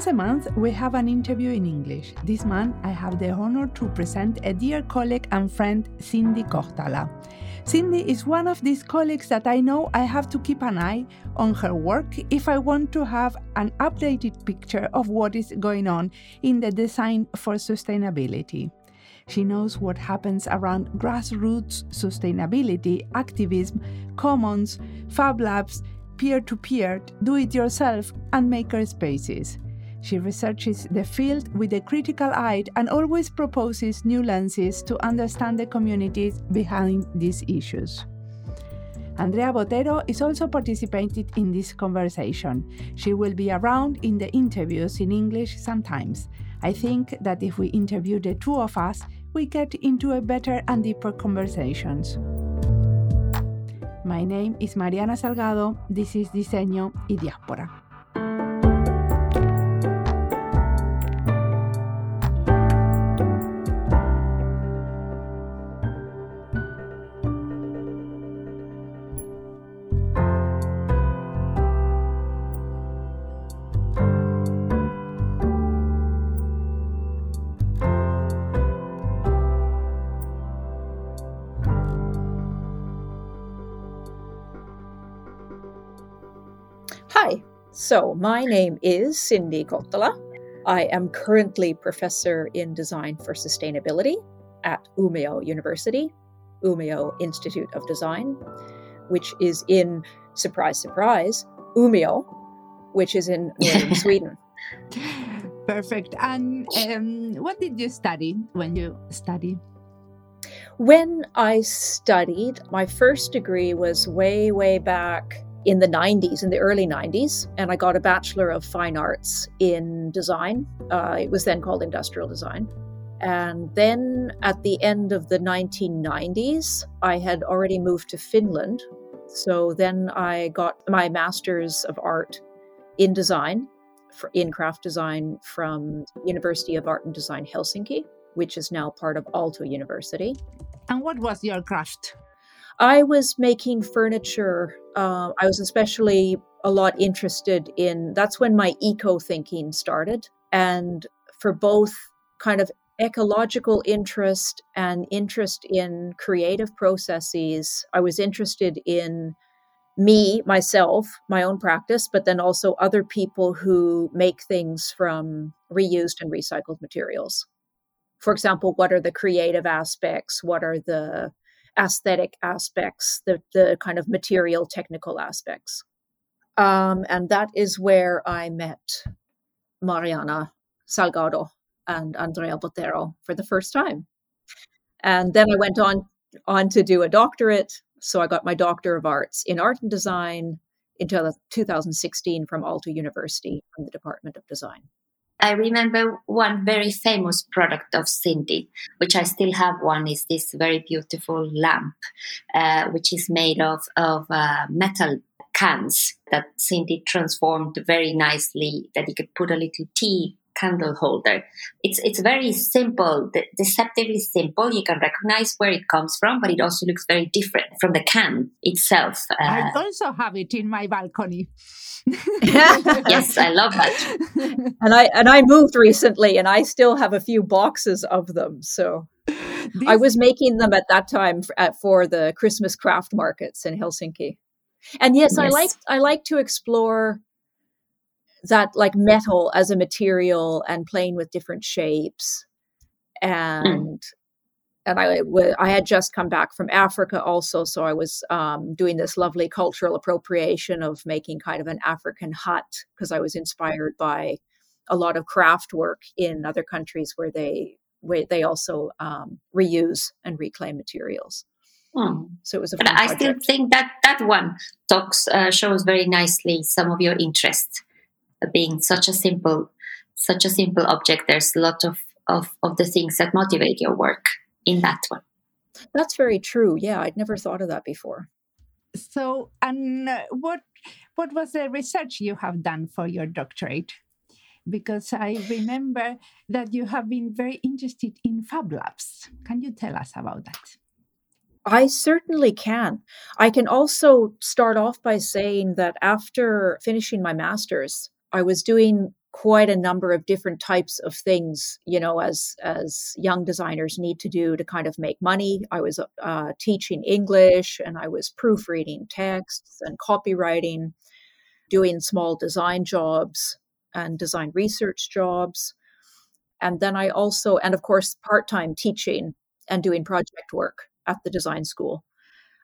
Once a month, we have an interview in English. This month, I have the honor to present a dear colleague and friend, Cindy Kohtala. Cindy is one of these colleagues that I know I have to keep an eye on her work if I want to have an updated picture of what is going on in the design for sustainability. She knows what happens around grassroots sustainability, activism, commons, fab labs, peer to peer, do it yourself, and maker spaces. She researches the field with a critical eye and always proposes new lenses to understand the communities behind these issues. Andrea Botero is also participating in this conversation. She will be around in the interviews in English sometimes. I think that if we interview the two of us, we get into a better and deeper conversations. My name is Mariana Salgado. This is Diseño y Diáspora. So, my name is Cindy Kohtala. I am currently professor in design for sustainability at Umeå University, Umeå Institute of Design, which is in, surprise, surprise, Umeå, which is in northern Sweden. Perfect. And um, what did you study when you studied? When I studied, my first degree was way, way back in the 90s, in the early 90s, and I got a Bachelor of Fine Arts in design. Uh, it was then called industrial design. And then at the end of the 1990s, I had already moved to Finland. So then I got my Master's of Art in Design, in craft design from University of Art and Design Helsinki, which is now part of Aalto University. And what was your craft? I was making furniture. Uh, I was especially a lot interested in that's when my eco thinking started. And for both kind of ecological interest and interest in creative processes, I was interested in me, myself, my own practice, but then also other people who make things from reused and recycled materials. For example, what are the creative aspects? What are the aesthetic aspects, the, the kind of material technical aspects. Um, and that is where I met Mariana Salgado and Andrea Botero for the first time. And then I went on on to do a doctorate. So I got my Doctor of Arts in Art and Design in 2016 from Aalto University from the Department of Design. I remember one very famous product of Cindy, which I still have one, is this very beautiful lamp, uh, which is made of, of uh, metal cans that Cindy transformed very nicely, that you could put a little tea candle holder. It's it's very simple, de- deceptively simple. You can recognize where it comes from, but it also looks very different from the can itself. Uh, I also have it in my balcony. yes, I love that. And I and I moved recently, and I still have a few boxes of them. So. These... I was making them at that time for, at, for the Christmas craft markets in Helsinki. And yes, yes, I like I like to explore that like metal as a material and playing with different shapes hmm. and mm. and I I had just come back from Africa also so I was um, doing this lovely cultural appropriation of making kind of an African hut because I was inspired by a lot of craft work in other countries where they where they also um, reuse and reclaim materials. Hmm. So it was a but I project. still think that that one talks uh, shows very nicely some of your interests being such a simple such a simple object. There's a lot of, of of the things that motivate your work in that one. That's very true. Yeah i'd never thought of that before. So and uh, what what was the research you have done for your doctorate? Because i remember that you have been very interested in fab labs. Can you tell us about that? I certainly can. I can also start off by saying that after finishing my master's, I was doing quite a number of different types of things you know as as young designers need to do to kind of make money. I was uh, teaching english and i was proofreading texts and copywriting doing small design jobs and design research jobs. And then i also and of course part-time teaching and doing project work at the design school.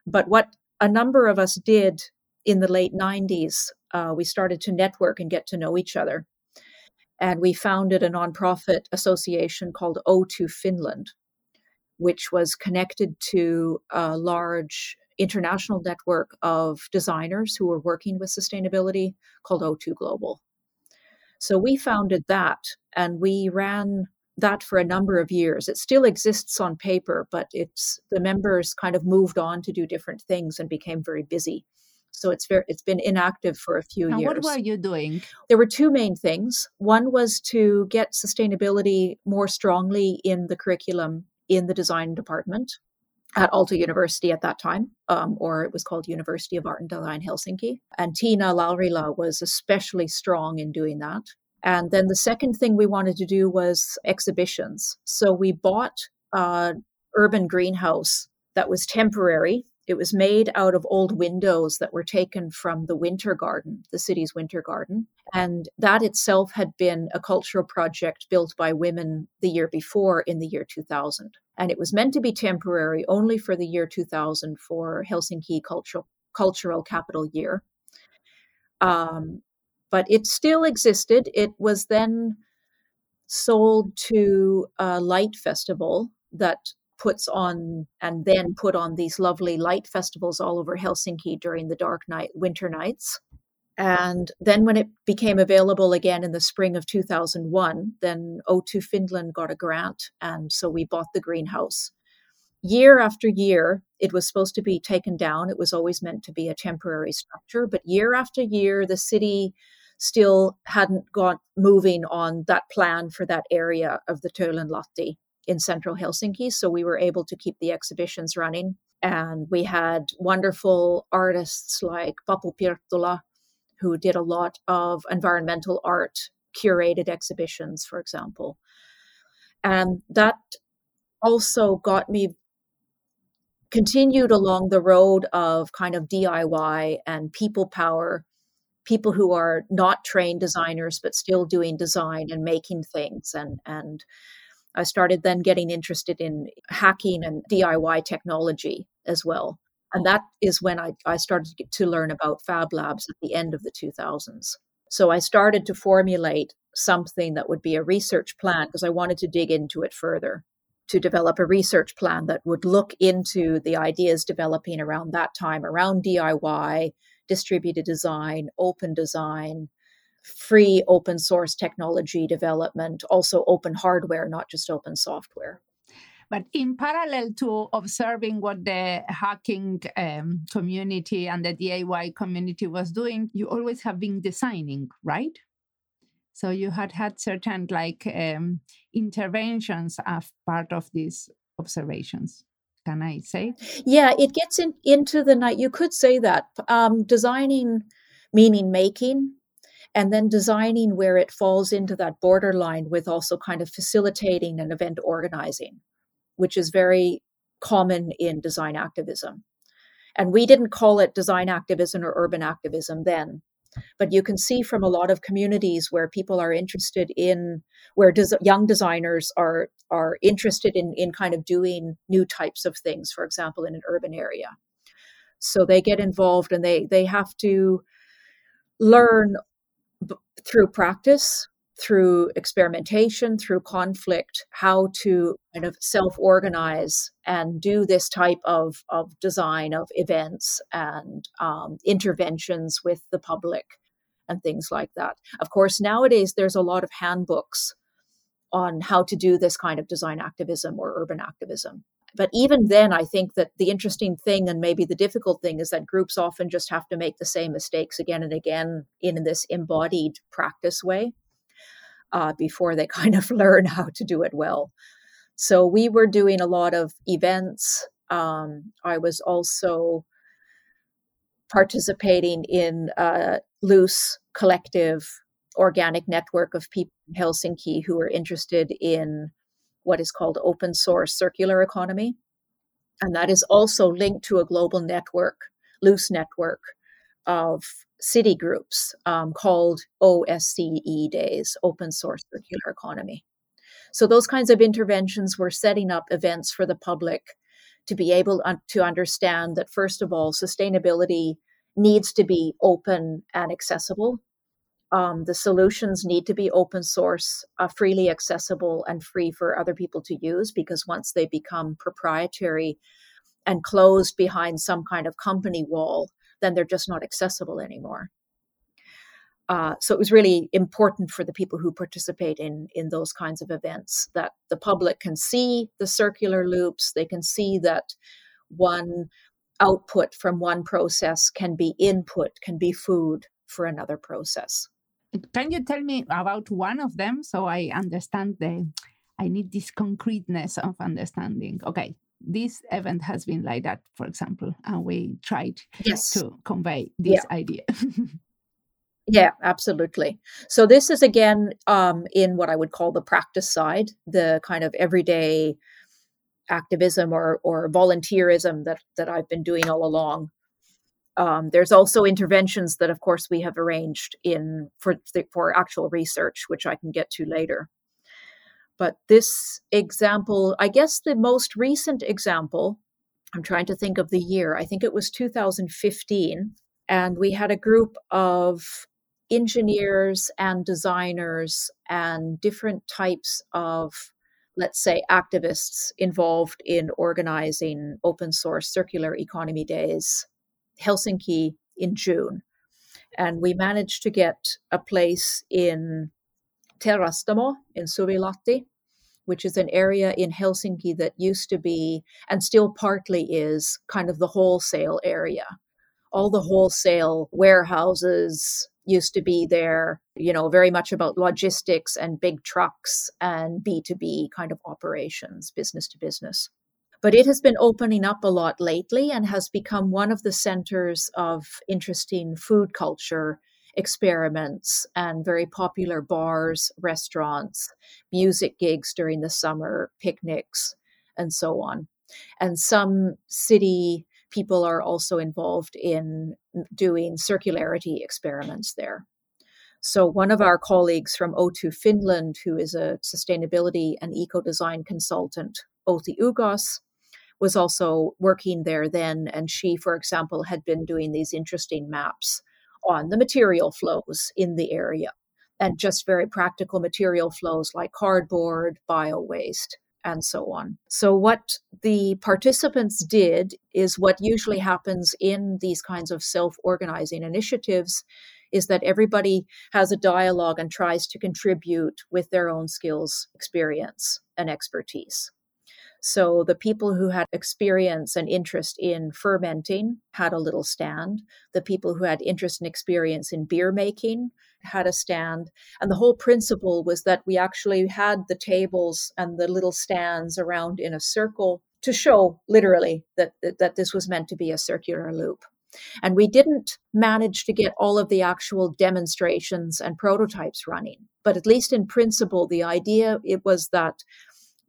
But what a number of us did in the late 90s uh, we started to network and get to know each other and we founded a nonprofit association called O2 Finland, which was connected to a large international network of designers who were working with sustainability called O2 Global. So we founded that and we ran that for a number of years. It still exists on paper, but it's the members kind of moved on to do different things and became very busy. So it's very it's been inactive for a few and years. What were you doing? There were two main things. One was to get sustainability more strongly in the curriculum in the design department at Aalto University at that time, um, or it was called University of Art and Design Helsinki. And Tina Laurila was especially strong in doing that. And then the second thing we wanted to do was exhibitions. So we bought an urban greenhouse that was temporary it was made out of old windows that were taken from the Winter Garden, the city's Winter Garden. And that itself had been a cultural project built by women the year before in the year 2000. And it was meant to be temporary only for the year 2000 for Helsinki Cultural, cultural Capital Year. Um, but it still existed. It was then sold to a light festival that puts on and then put on these lovely light festivals all over Helsinki during the dark night winter nights. And then when it became available again in the spring of 2001, then O2 Finland got a grant and so we bought the greenhouse. Year after year, it was supposed to be taken down. It was always meant to be a temporary structure, but year after year the city still hadn't got moving on that plan for that area of the Töölönlahti in central Helsinki. So we were able to keep the exhibitions running. And we had wonderful artists like Papu Pirtola, who did a lot of environmental art, curated exhibitions, for example. And that also got me continued along the road of kind of DIY and people power, people who are not trained designers but still doing design and making things and and I started then getting interested in hacking and DIY technology as well. And that is when I, I started to learn about Fab Labs at the end of the 2000s. So I started to formulate something that would be a research plan because I wanted to dig into it further to develop a research plan that would look into the ideas developing around that time around DIY, distributed design, open design, free open source technology development, also open hardware, not just open software. But in parallel to observing what the hacking um, community and the DIY community was doing, you always have been designing, right? So you had had certain like um, interventions as part of these observations. Can I say? Yeah, it gets in, into the night. You could say that um, designing, meaning making, and then designing where it falls into that borderline with also kind of facilitating and event organizing, which is very common in design activism. And we didn't call it design activism or urban activism then. But you can see from a lot of communities where people are interested in, where des- young designers are are interested in in kind of doing new types of things. For example, in an urban area, so they get involved and they they have to learn through practice, through experimentation, through conflict, how to kind of self organize and do this type of, of design of events and um, interventions with the public and things like that. Of course, nowadays there's a lot of handbooks on how to do this kind of design activism or urban activism. But even then, I think that the interesting thing and maybe the difficult thing is that groups often just have to make the same mistakes again and again in this embodied practice way uh, before they kind of learn how to do it well. So we were doing a lot of events. Um, I was also participating in a loose collective organic network of people in Helsinki who are interested in what is called open source circular economy. And that is also linked to a global network, loose network of city groups um, called OSCE Days, Open Source Circular Economy. So, those kinds of interventions were setting up events for the public to be able to understand that, first of all, sustainability needs to be open and accessible. Um, the solutions need to be open source, uh, freely accessible, and free for other people to use because once they become proprietary and closed behind some kind of company wall, then they're just not accessible anymore. Uh, so it was really important for the people who participate in in those kinds of events that the public can see the circular loops. They can see that one output from one process can be input, can be food for another process. Can you tell me about one of them so I understand the? I need this concreteness of understanding. Okay, this event has been like that, for example, and we tried yes. to convey this yeah. idea. yeah, absolutely. So this is again um, in what I would call the practice side, the kind of everyday activism or or volunteerism that that I've been doing all along. Um, there's also interventions that, of course, we have arranged in for for actual research, which I can get to later. But this example, I guess the most recent example, I'm trying to think of the year, I think it was 2015. And we had a group of engineers and designers and different types of, let's say, activists involved in organizing open source circular economy days, Helsinki in June. And we managed to get a place in Teurastamo in Suvilahti, which is an area in Helsinki that used to be and still partly is kind of the wholesale area. All the wholesale warehouses used to be there, you know, very much about logistics and big trucks and B2B kind of operations, business to business. But it has been opening up a lot lately and has become one of the centers of interesting food culture experiments and very popular bars, restaurants, music gigs during the summer, picnics, and so on. And some city people are also involved in doing circularity experiments there. So, one of our colleagues from O2 Finland, who is a sustainability and eco design consultant, Outi Ugas, was also working there then. And she, for example, had been doing these interesting maps on the material flows in the area and just very practical material flows like cardboard, bio waste, and so on. So, what the participants did is what usually happens in these kinds of self organizing initiatives is that everybody has a dialogue and tries to contribute with their own skills, experience, and expertise. So the people who had experience and interest in fermenting had a little stand. The people who had interest and experience in beer making had a stand. And the whole principle was that we actually had the tables and the little stands around in a circle to show literally that, that this was meant to be a circular loop. And we didn't manage to get all of the actual demonstrations and prototypes running. But at least in principle, the idea it was that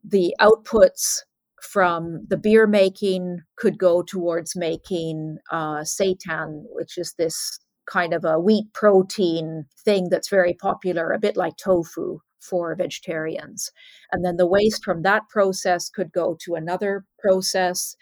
the outputs from the beer making could go towards making uh, seitan, which is this kind of a wheat protein thing that's very popular, a bit like tofu for vegetarians. And then the waste from that process could go to another process.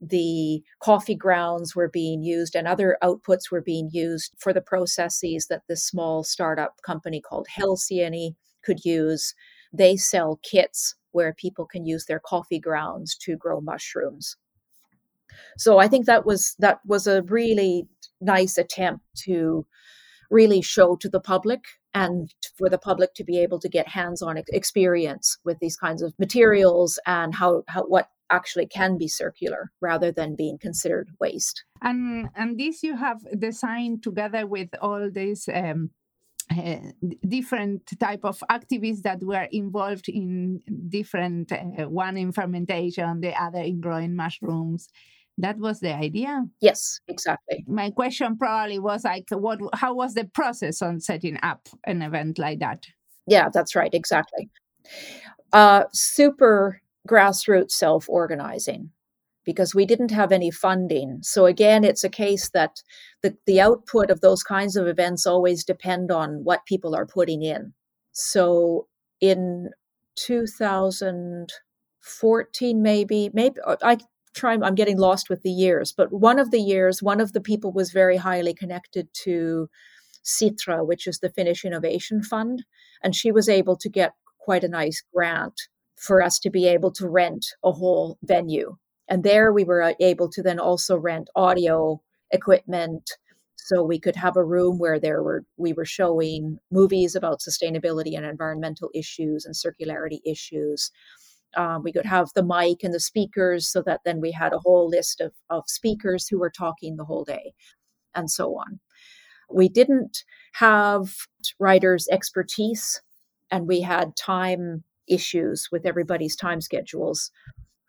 The coffee grounds were being used and other outputs were being used for the processes that this small startup company called Helsieni could use. They sell kits where people can use their coffee grounds to grow mushrooms. So I think that was that was a really nice attempt to really show to the public and for the public to be able to get hands-on experience with these kinds of materials and how, how what actually can be circular rather than being considered waste. And and this you have designed together with all these um, uh, different type of activists that were involved in different uh, one in fermentation the other in growing mushrooms That was the idea. Yes, exactly. My question probably was like, what? How was the process on setting up an event like that? Yeah, that's right. Exactly. Uh, super grassroots self organizing because we didn't have any funding. So again, it's a case that the, the output of those kinds of events always depend on what people are putting in. So in 2014, maybe, maybe uh, I try, I'm getting lost with the years, but one of the years, one of the people was very highly connected to Sitra, which is the Finnish Innovation Fund. And she was able to get quite a nice grant for us to be able to rent a whole venue. And there we were uh, able to then also rent audio equipment so we could have a room where there were we were showing movies about sustainability and environmental issues and circularity issues. Um, we could have the mic and the speakers so that then we had a whole list of, of speakers who were talking the whole day and so on. We didn't have writers expertise and we had time issues with everybody's time schedules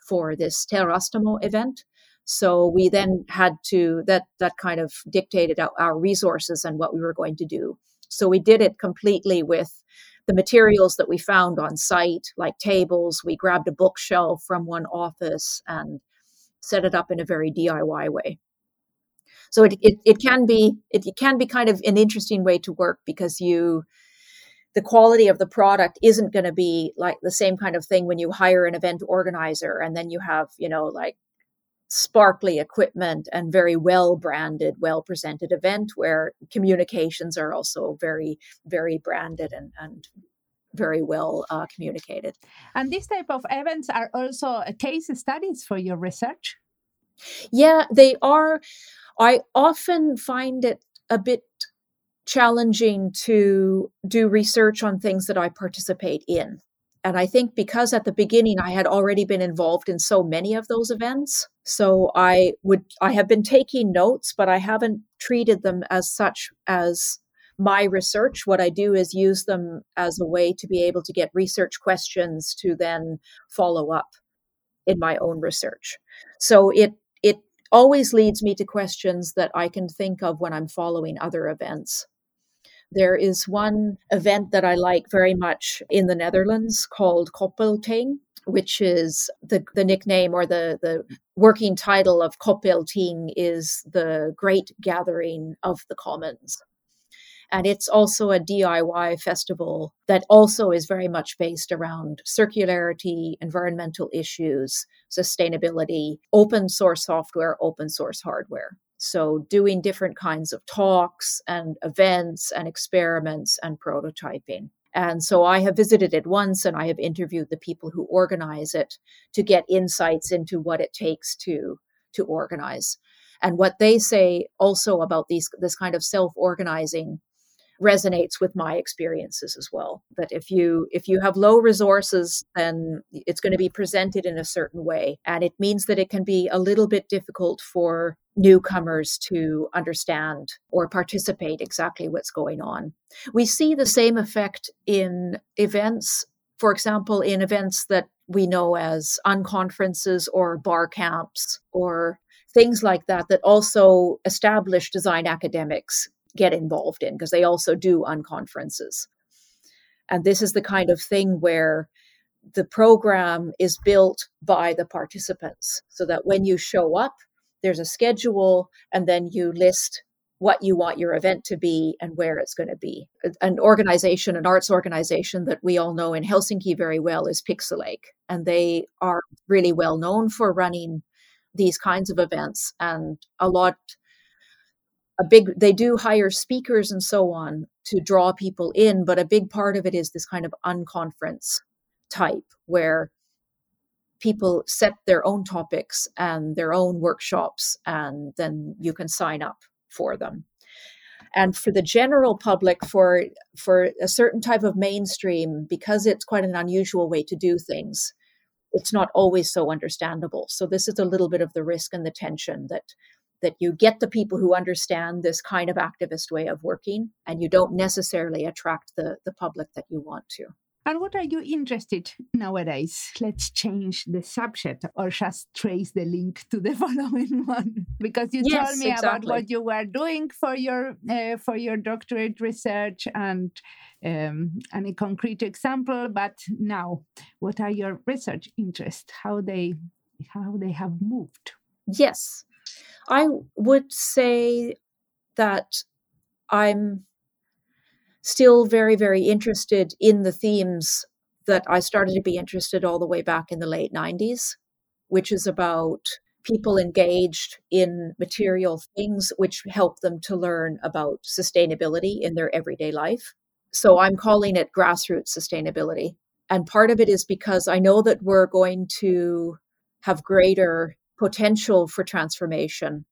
for this Teurastamo event. So we then had to that that kind of dictated our, our resources and what we were going to do. So we did it completely with the materials that we found on site, like tables. We grabbed a bookshelf from one office and set it up in a very DIY way. So it, it, it can be it, it can be kind of an interesting way to work because you the quality of the product isn't going to be like the same kind of thing when you hire an event organizer and then you have you know like sparkly equipment and very well branded well presented event where communications are also very very branded and, and very well uh, communicated. And this type of events are also case studies for your research? Yeah they are. I often find it a bit challenging to do research on things that I participate in. And I think because at the beginning I had already been involved in so many of those events, so I would I have been taking notes, but I haven't treated them as such as my research. What I do is use them as a way to be able to get research questions to then follow up in my own research. So it it always leads me to questions that I can think of when I'm following other events. There is one event that I like very much in the Netherlands called Koppelting, which is the, the nickname or the, the working title of Koppelting is the Great Gathering of the Commons. And it's also a DIY festival that also is very much based around circularity, environmental issues, sustainability, open source software, open source hardware. So, doing different kinds of talks and events and experiments and prototyping. And so I have visited it once and I have interviewed the people who organize it to get insights into what it takes to, to organize. And what they say also about these, this kind of self organizing resonates with my experiences as well that if you if you have low resources then it's going to be presented in a certain way and it means that it can be a little bit difficult for newcomers to understand or participate exactly what's going on. We see the same effect in events, for example, in events that we know as unconferences or bar camps or things like that, that also established design academics get involved in because they also do unconferences. And this is the kind of thing where the program is built by the participants so that when you show up, there's a schedule, and then you list what you want your event to be and where it's going to be. An organization, an arts organization that we all know in Helsinki very well is Pixelache, and they are really well known for running these kinds of events and a lot a big they do hire speakers and so on to draw people in but a big part of it is this kind of unconference type where people set their own topics and their own workshops, and then you can sign up for them. And for the general public, for for a certain type of mainstream, because it's quite an unusual way to do things, it's not always so understandable. So this is a little bit of the risk and the tension that that you get the people who understand this kind of activist way of working and you don't necessarily attract the, the public that you want to. And what are you interested nowadays? Let's change the subject or just trace the link to the following one because you yes, told me exactly. about what you were doing for your uh, for your doctorate research and um, any concrete example. But now, what are your research interests? How they how they have moved? Yes, I would say that I'm still very, very interested in the themes that I started to be interested all the way back in the late 90s, which is about people engaged in material things which help them to learn about sustainability in their everyday life. So I'm calling it grassroots sustainability. And part of it is because I know that we're going to have greater potential for transformation.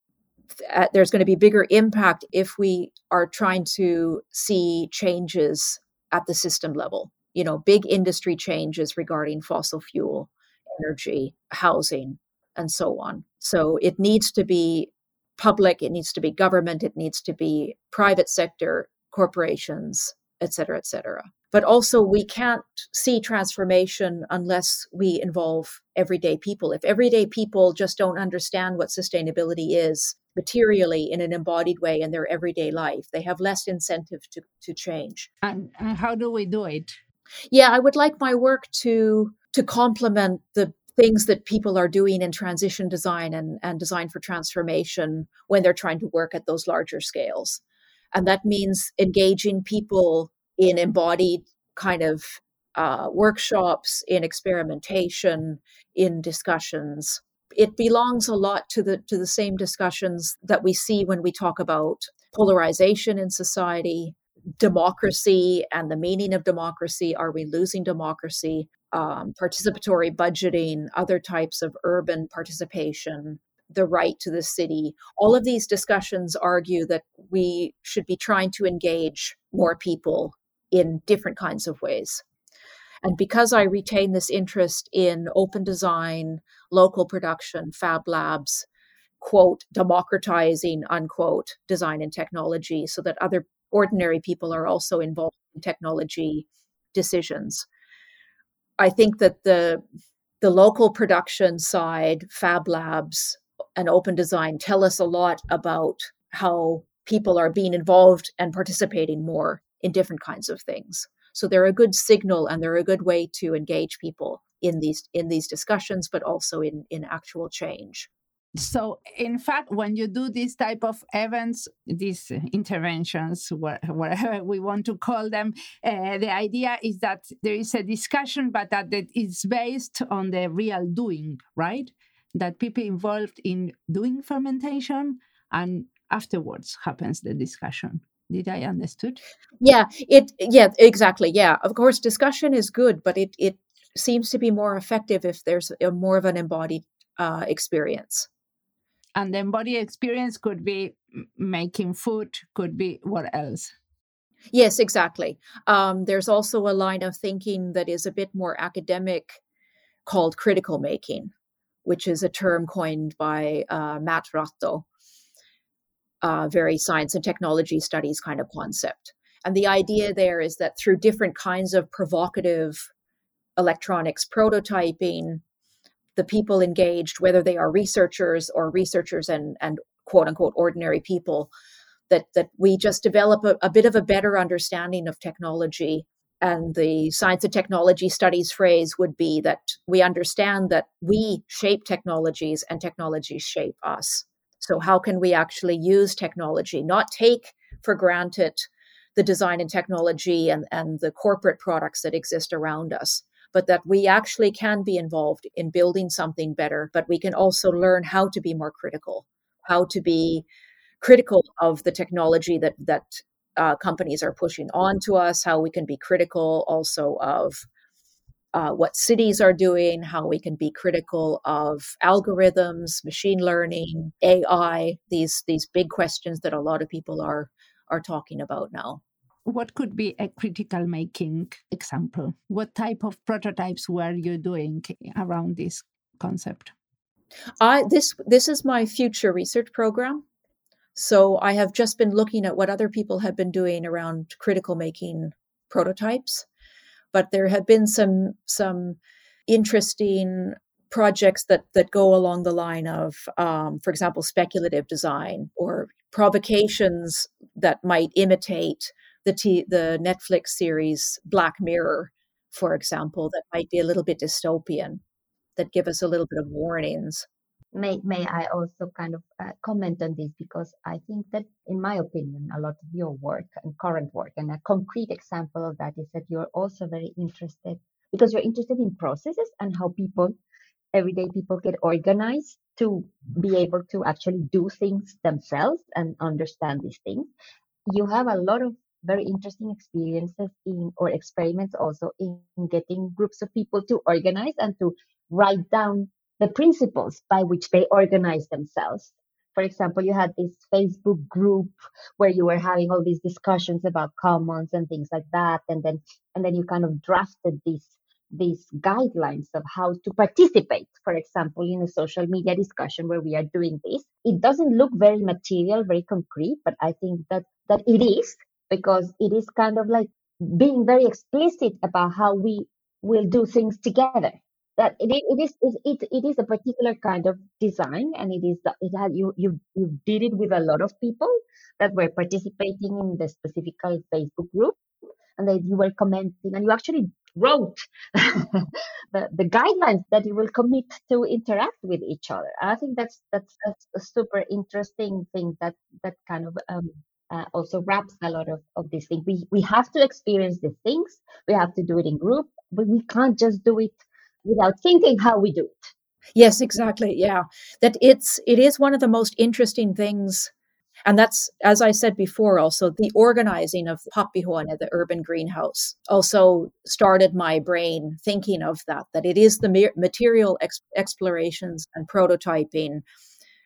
Uh, there's going to be bigger impact if we are trying to see changes at the system level. You know big industry changes regarding fossil fuel energy housing and so on. So it needs to be public it needs to be government it needs to be private sector corporations et cetera et cetera but also we can't see transformation unless we involve everyday people if everyday people just don't understand what sustainability is materially in an embodied way in their everyday life. They have less incentive to, to change. And, and how do we do it? Yeah, I would like my work to to complement the things that people are doing in transition design and, and design for transformation when they're trying to work at those larger scales. And that means engaging people in embodied kind of uh, workshops, in experimentation, in discussions, it belongs a lot to the to the same discussions that we see when we talk about polarization in society democracy and the meaning of democracy. Are we losing democracy? Um, participatory budgeting other types of urban participation the right to the city. All of these discussions argue that we should be trying to engage more people in different kinds of ways and because I retain this interest in open design, local production, fab labs, quote, democratizing, unquote, design and technology so that other ordinary people are also involved in technology decisions. I think that the the local production side, fab labs, and open design tell us a lot about how people are being involved and participating more in different kinds of things. So they're a good signal and they're a good way to engage people in these in these discussions, but also in in actual change. So, in fact, when you do these type of events, these interventions, whatever we want to call them, uh, the idea is that there is a discussion, but that it is based on the real doing, right? That people involved in doing fermentation and afterwards happens the discussion. Did I understood? Yeah, it yeah, exactly. Yeah. Of course discussion is good, but it it seems to be more effective if there's a more of an embodied uh, experience. And the embodied experience could be making food, could be what else? Yes, exactly. Um, there's also a line of thinking that is a bit more academic called critical making, which is a term coined by uh, Matt Ratto, uh, very science and technology studies kind of concept. And the idea there is that through different kinds of provocative electronics prototyping, the people engaged, whether they are researchers or researchers and, and quote unquote ordinary people, that, that we just develop a, a bit of a better understanding of technology. And the science and technology studies phrase would be that we understand that we shape technologies and technologies shape us. So, how can we actually use technology, not take for granted the design and technology and, and the corporate products that exist around us, but that we actually can be involved in building something better, but we can also learn how to be more critical, how to be critical of the technology that, that uh, companies are pushing onto us, how we can be critical also of uh, what cities are doing, how we can be critical of algorithms, machine learning, AI, these these big questions that a lot of people are are talking about now. What could be a critical making example? What type of prototypes were you doing around this concept? I this this is my future research program. So I have just been looking at what other people have been doing around critical making prototypes but there have been some some interesting projects that that go along the line of, um, for example, speculative design or provocations that might imitate the t- the Netflix series Black Mirror, for example, that might be a little bit dystopian, that give us a little bit of warnings. May may I also kind of uh, comment on this because I think that, in my opinion, a lot of your work and current work, and a concrete example of that is that you're also very interested because you're interested in processes and how people everyday people get organized to be able to actually do things themselves and understand these things. You have a lot of very interesting experiences in or experiments also in getting groups of people to organize and to write down the principles by which they organize themselves. For example, you had this Facebook group where you were having all these discussions about commons and things like that, and then and then you kind of drafted these these guidelines of how to participate, for example, in a social media discussion where we are doing this. It doesn't look very material, very concrete, but I think that, that it is because it is kind of like being very explicit about how we will do things together. That it, it is it, it is a particular kind of design, and it is it had you you you did it with a lot of people that were participating in the specific Facebook group, and that you were commenting, and you actually wrote the, the guidelines that you will commit to interact with each other. and I think that's that's, that's a super interesting thing that that kind of um, uh, also wraps a lot of, of these things. We we have to experience the things. We have to do it in group, but we can't just do it without thinking how we do it. Yes, exactly. Yeah, that it's it is one of the most interesting things and that's, as I said before, also the organizing of Happihuone, the urban greenhouse, also started my brain thinking of that, that it is the material ex- explorations and prototyping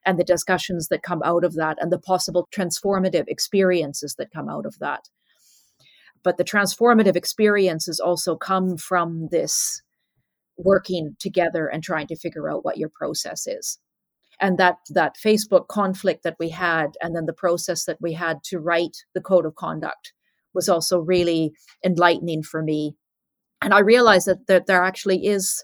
and the discussions that come out of that and the possible transformative experiences that come out of that. But the transformative experiences also come from this working together and trying to figure out what your process is. And that that facebook conflict that we had and then the process that we had to write the code of conduct was also really enlightening for me. And i realized that, that there actually is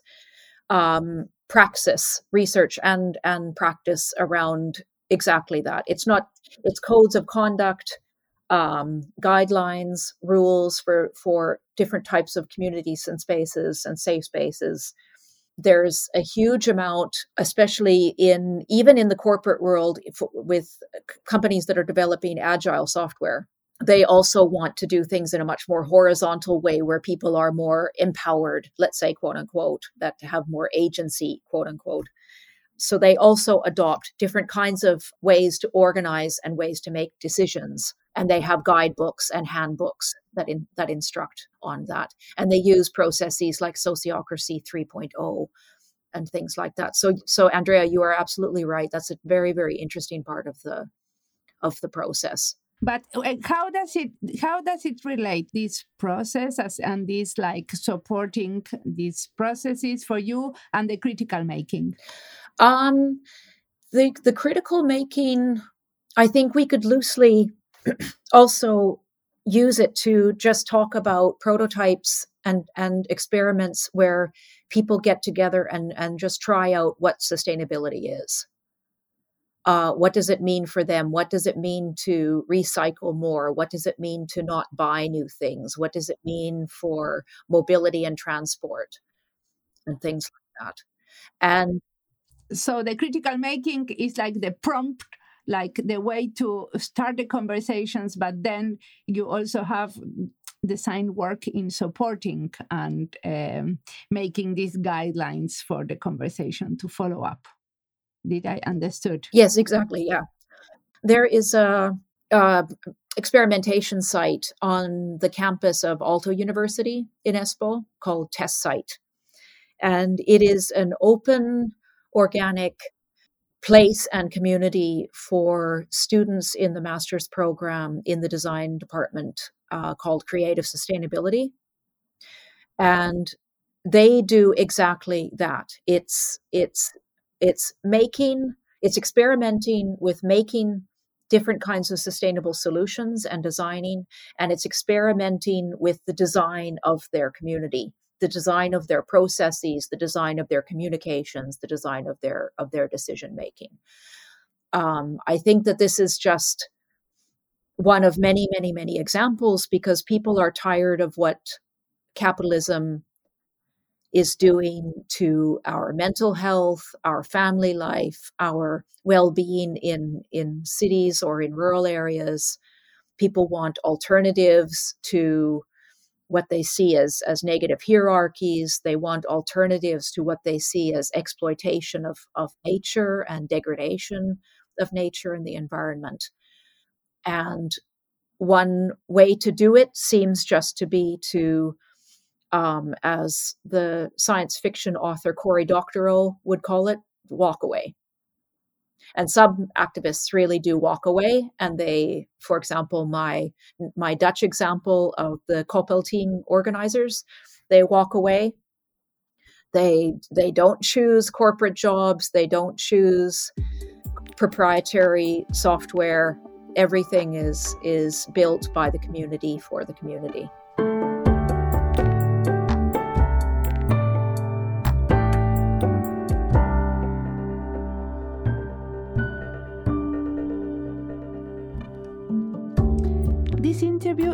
um, praxis research and and practice around exactly that. It's not it's codes of conduct um, guidelines rules for for different types of communities and spaces and safe spaces. There's a huge amount especially in even in the corporate world with companies that are developing agile software they also want to do things in a much more horizontal way where people are more empowered let's say quote unquote that have more agency quote unquote. So they also adopt different kinds of ways to organize and ways to make decisions and they have guidebooks and handbooks that in, that instruct on that. And they use processes like sociocracy 3.0 and things like that. So so andrea you are absolutely right. That's a very very interesting part of the of the process. But uh, how does it how does it relate this process as, and this like supporting these processes for you and the critical making? Um the the critical making i think we could loosely also use it to just talk about prototypes and and experiments where people get together and and just try out what sustainability is. Uh, what does it mean for them? What does it mean to recycle more? What does it mean to not buy new things? What does it mean for mobility and transport? And things like that. And so the critical making is like the prompt like the way to start the conversations, but then you also have design work in supporting and um, making these guidelines for the conversation to follow up. Did I understood? Yes, exactly. Yeah, there is a, a experimentation site on the campus of Aalto University in Espoo called Test Site, and it is an open organic place and community for students in the master's program in the design department uh, called Creative Sustainability. And they do exactly that. It's it's it's making it's experimenting with making different kinds of sustainable solutions and designing, and it's experimenting with the design of their community the design of their processes the design of their communications the design of their of their decision making um, i think that this is just one of many many many examples because people are tired of what capitalism is doing to our mental health, our family life, our well-being in in cities or in rural areas. People want alternatives to what they see as as negative hierarchies. They want alternatives to what they see as exploitation of, of nature and degradation of nature and the environment. And one way to do it seems just to be to um, as the science fiction author Cory Doctorow would call it, walk away. And some activists really do walk away, and they, for example, my my Dutch example of the Koppelting organizers, they walk away. They they don't choose corporate jobs. They don't choose proprietary software. Everything is is built by the community for the community.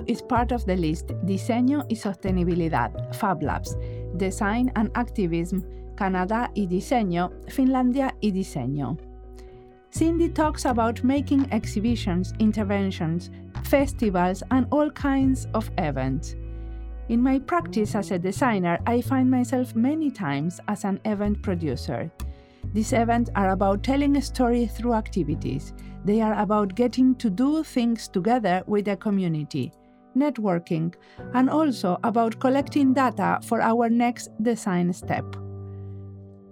Is part of the list Diseño y Sostenibilidad, Fab Labs, Design and Activism, Canadá y Diseño, Finlandia y Diseño. Cindy talks about making exhibitions, interventions, festivals, and all kinds of events. In my practice as a designer, I find myself many times as an event producer. These events are about telling a story through activities. They are about getting to do things together with a community, networking, and also about collecting data for our next design step.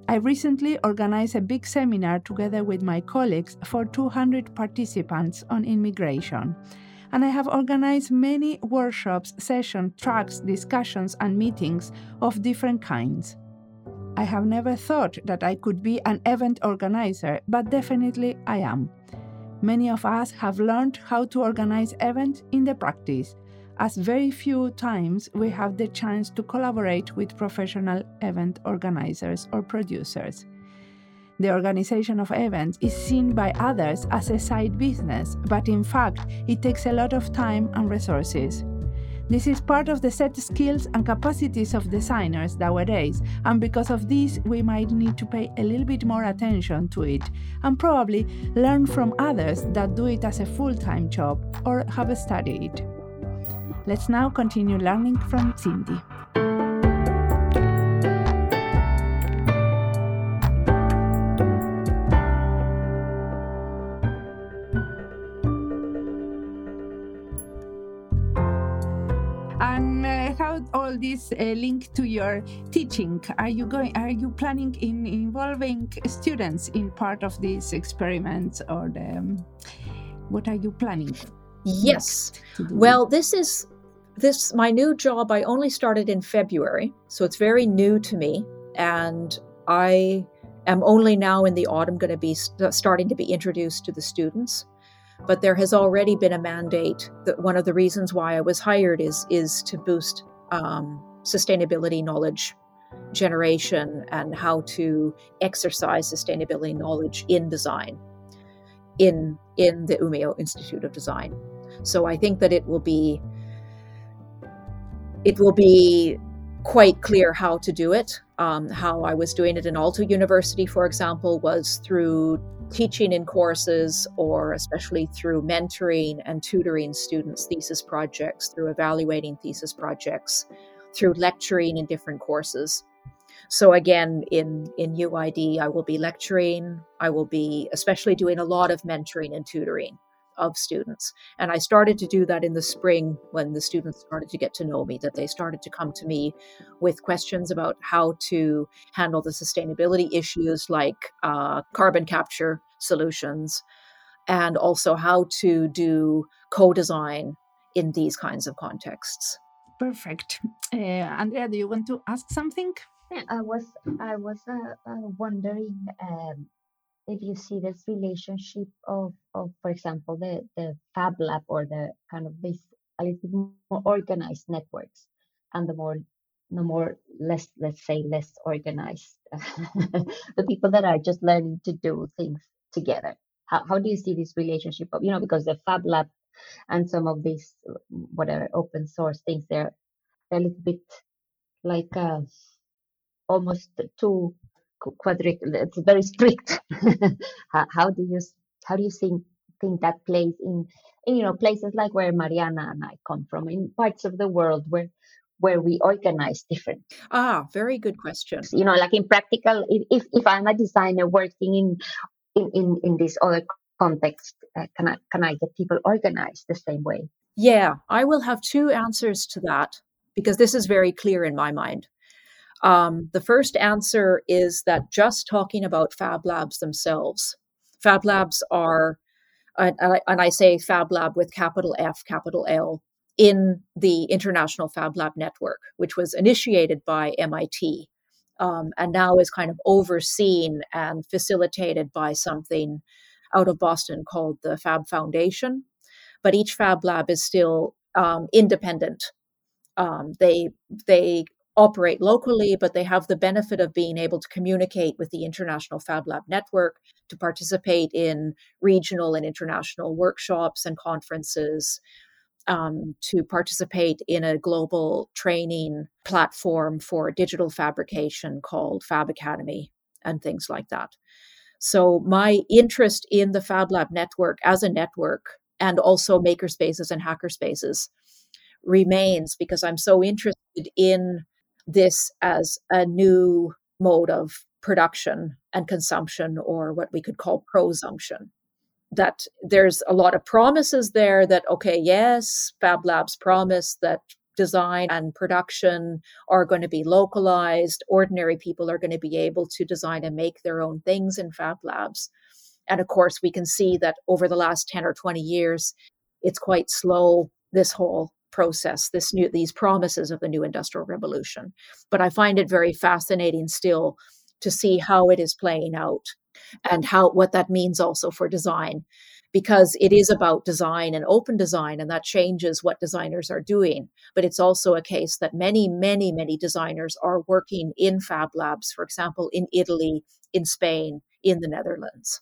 I recently organized a big seminar together with my colleagues for 200 participants on immigration. And I have organized many workshops, sessions, tracks, discussions, and meetings of different kinds. I have never thought that I could be an event organizer, but definitely I am. Many of us have learned how to organize events in the practice, as very few times we have the chance to collaborate with professional event organizers or producers. The organization of events is seen by others as a side business, but in fact, it takes a lot of time and resources. This is part of the set skills and capacities of designers nowadays, and because of this, we might need to pay a little bit more attention to it and probably learn from others that do it as a full time job or have studied. Let's now continue learning from Cindy. And how does all this uh, link to your teaching? Are you going? Are you planning in involving students in part of these experiments, or the, um, what are you planning? Yes. Well, this is this my new job. I only started in February, so it's very new to me, and I am only now in the autumn going to be st- starting to be introduced to the students but there has already been a mandate that one of the reasons why I was hired is is to boost um, sustainability knowledge generation and how to exercise sustainability knowledge in design in in the Umeå Institute of Design. So I think that it will be it will be quite clear how to do it. Um, how I was doing it in Aalto University, for example, was through teaching in courses or especially through mentoring and tutoring students' thesis projects, through evaluating thesis projects, through lecturing in different courses. So again, in in UID, I will be lecturing. I will be especially doing a lot of mentoring and tutoring of students. And I started to do that in the spring when the students started to get to know me, that they started to come to me with questions about how to handle the sustainability issues like uh, carbon capture solutions and also how to do co design in these kinds of contexts. Perfect. Uh, Andrea, do you want to ask something? Yeah, I was I was uh, uh, wondering um, if you see this relationship of, of for example, the, the Fab Lab or the kind of this a little bit more organized networks and the more the more less let's say less organized the people that are just learning to do things together. How, how do you see this relationship of you know because the fab lab and some of these whatever open source things they're, they're a little bit like uh, almost too quadric it's very strict. How, how do you how do you think think that plays in, in you know places like where mariana and i come from in parts of the world where where we organize different ah very good question. you know like in practical if if i'm a designer working in in in, in this other context uh, can i can i get people organized the same way? Yeah i will have two answers to that because this is very clear in my mind um, the first answer is that just talking about fab labs themselves fab labs are and, I, and I say fab lab with capital f capital l in the International Fab Lab Network, which was initiated by MIT um, and now is kind of overseen and facilitated by something out of Boston called the Fab Foundation. But each Fab Lab is still um, independent. Um, they they operate locally, but they have the benefit of being able to communicate with the International Fab Lab Network to participate in regional and international workshops and conferences, um, to participate in a global training platform for digital fabrication called Fab Academy and things like that. So, my interest in the Fab Lab network as a network and also makerspaces and hackerspaces remains because I'm so interested in this as a new mode of production and consumption, or what we could call prosumption. That there's a lot of promises there that okay yes fab labs promise that design and production are going to be localized. Ordinary people are going to be able to design and make their own things in fab labs. And of course we can see that over the last 10 or 20 years it's quite slow this whole process this new these promises of the new industrial revolution. But i find it very fascinating still to see how it is playing out and how what that means also for design. Because it is about design and open design and that changes what designers are doing. But it's also a case that many many many designers are working in fab labs for example in italy in spain in the netherlands.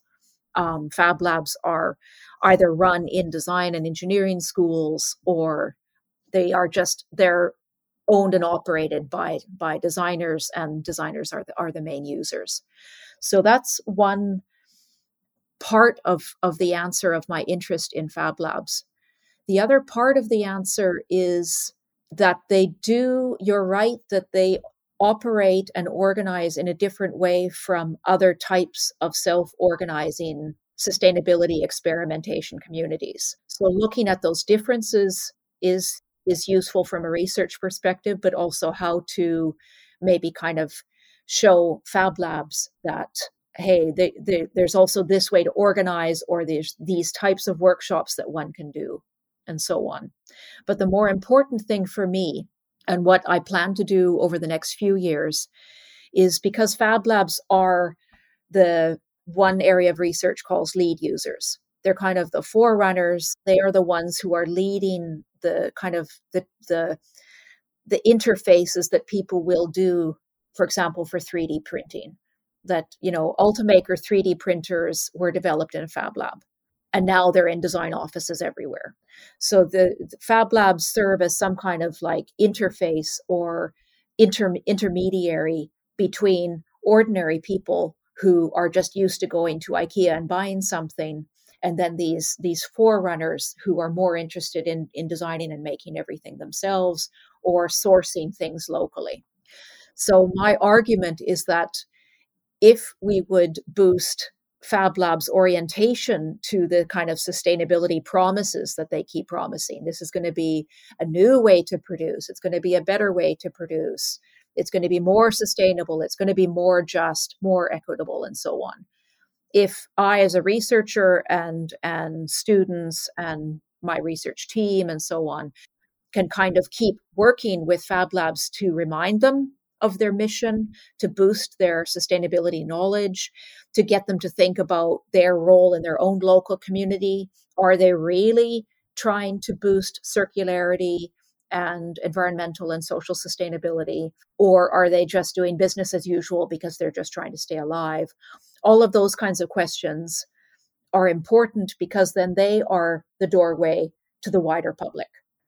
Um, fab labs are either run in design and engineering schools or they are just they're owned and operated by by designers and designers are the, are the main users so that's one part of, of the answer of my interest in Fab Labs. The other part of the answer is that they do, you're right, that they operate and organize in a different way from other types of self organizing sustainability experimentation communities. So looking at those differences is is useful from a research perspective, but also how to maybe kind of show fab labs that hey they, they, there's also this way to organize or there's these types of workshops that one can do and so on. But the more important thing for me and what i plan to do over the next few years is because fab labs are the one area of research calls lead users they're kind of the forerunners they are the ones who are leading the kind of the the the interfaces that people will do for example, for 3D printing. That, you know, Ultimaker 3D printers were developed in a fab lab and now they're in design offices everywhere. So the, the fab labs serve as some kind of like interface or inter, intermediary between ordinary people who are just used to going to IKEA and buying something and then these these forerunners who are more interested in in designing and making everything themselves or sourcing things locally so, my argument is that if we would boost Fab Lab's orientation to the kind of sustainability promises that they keep promising, this is going to be a new way to produce, it's going to be a better way to produce, it's going to be more sustainable, it's going to be more just, more equitable, and so on. If I, as a researcher and and students and my research team and so on, can kind of keep working with Fab Labs to remind them of their mission to boost their sustainability knowledge, to get them to think about their role in their own local community. Are they really trying to boost circularity and environmental and social sustainability? Or are they just doing business as usual because they're just trying to stay alive? All of those kinds of questions are important because then they are the doorway to the wider public.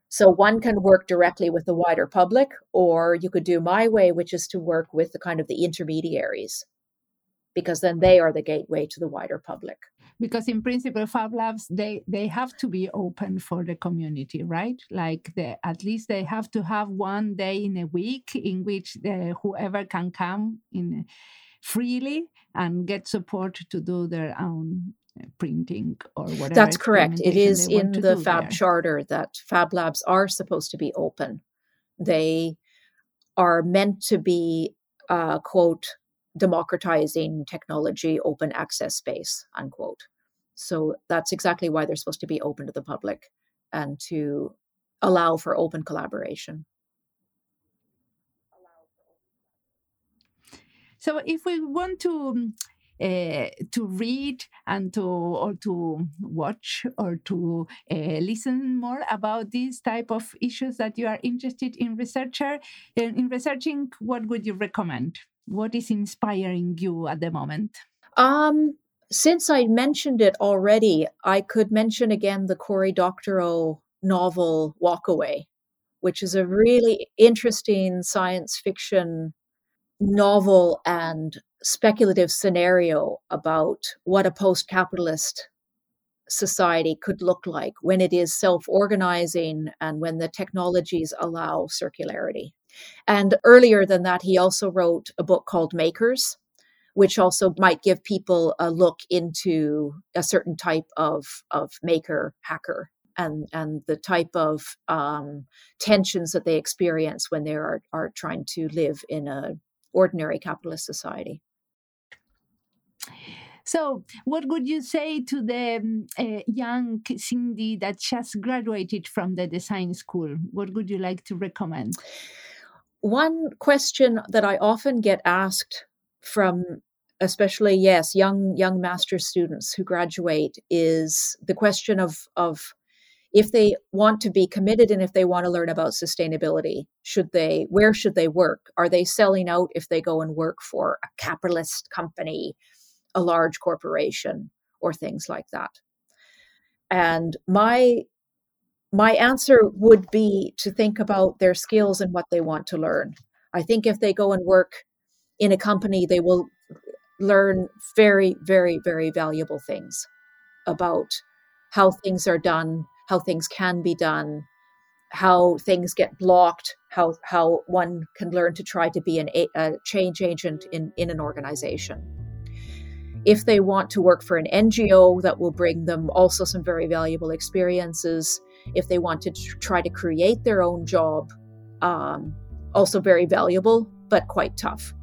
So one can work directly with the wider public, or you could do my way, which is to work with the kind of the intermediaries, because then they are the gateway to the wider public. Because in principle, Fab Labs they they have to be open for the community, right? Like the, at least they have to have one day in a week in which the, whoever can come in freely and get support to do their own uh, printing or whatever. That's correct. It is in the Fab there. Charter that Fab Labs are supposed to be open. They are meant to be, uh, quote, democratizing technology, open access space, unquote. So that's exactly why they're supposed to be open to the public and to allow for open collaboration. So if we want to uh, to read and to or to watch or to uh, listen more about these type of issues that you are interested in researcher in, in researching what would you recommend? What is inspiring you at the moment? Um since i mentioned it already i could mention again the cory doctorow novel walk away which is a really interesting science fiction novel and speculative scenario about what a post capitalist society could look like when it is self organizing and when the technologies allow circularity. And earlier than that, he also wrote a book called Makers, which also might give people a look into a certain type of, of maker hacker and, and the type of um, tensions that they experience when they are, are trying to live in a ordinary capitalist society. So, what would you say to the uh, young Cindy that just graduated from the design school? What would you like to recommend? One question that I often get asked from especially yes young young master students who graduate is the question of of if they want to be committed and if they want to learn about sustainability should they where should they work? Are they selling out if they go and work for a capitalist company a large corporation or things like that? And my my answer would be to think about their skills and what they want to learn. I think if they go and work in a company they will learn very very very valuable things about how things are done how things can be done, how things get blocked, how how one can learn to try to be an, a change agent in, in an organization. If they want to work for an NGO, that will bring them also some very valuable experiences. If they want to try to create their own job, um, also very valuable, but quite tough.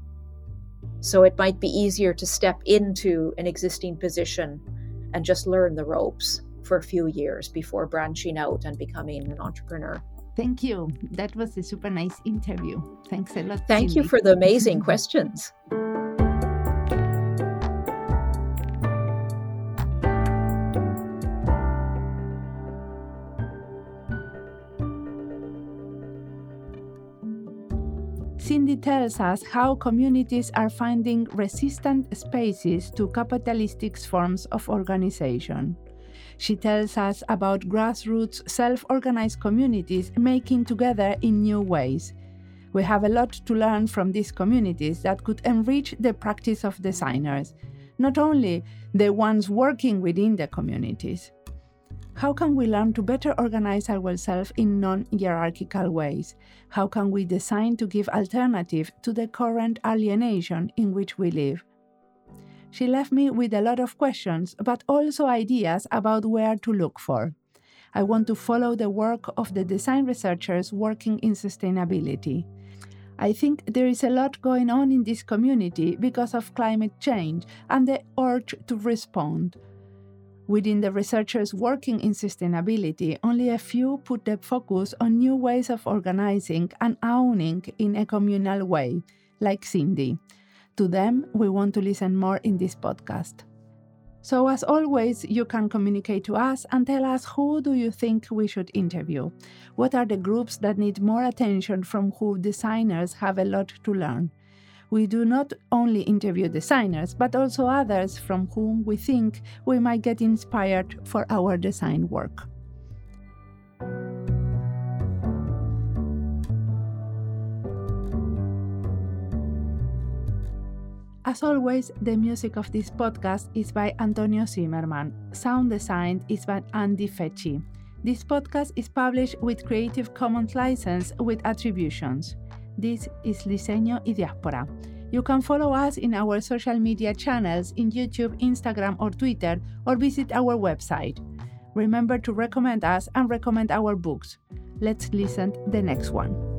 So it might be easier to step into an existing position and just learn the ropes for a few years before branching out and becoming an entrepreneur. Thank you. That was a super nice interview. Thanks a lot. Thank Cindy. you for the amazing questions. Cindy tells us how communities are finding resistant spaces to capitalistic forms of organization. She tells us about grassroots self organized communities making together in new ways. We have a lot to learn from these communities that could enrich the practice of designers, not only the ones working within the communities. How can we learn to better organize ourselves in non hierarchical ways? How can we design to give alternative to the current alienation in which we live? She left me with a lot of questions, but also ideas about where to look for. I want to follow the work of the design researchers working in sustainability. I think there is a lot going on in this community because of climate change and the urge to respond. Within the researchers working in sustainability, only a few put the focus on new ways of organizing and owning in a communal way, like Cindy. To them, we want to listen more in this podcast. So as always, you can communicate to us and tell us who do you think we should interview? What are the groups that need more attention from who designers have a lot to learn? we do not only interview designers, but also others from whom we think we might get inspired for our design work. As always, the music of this podcast is by Antonio Zimmerman. Sound design is by Andy Fecci. This podcast is published with Creative Commons license with attributions. This is Diseño y Diáspora. You can follow us in our social media channels in YouTube, Instagram, or Twitter, or visit our website. Remember to recommend us and recommend our books. Let's listen the next one.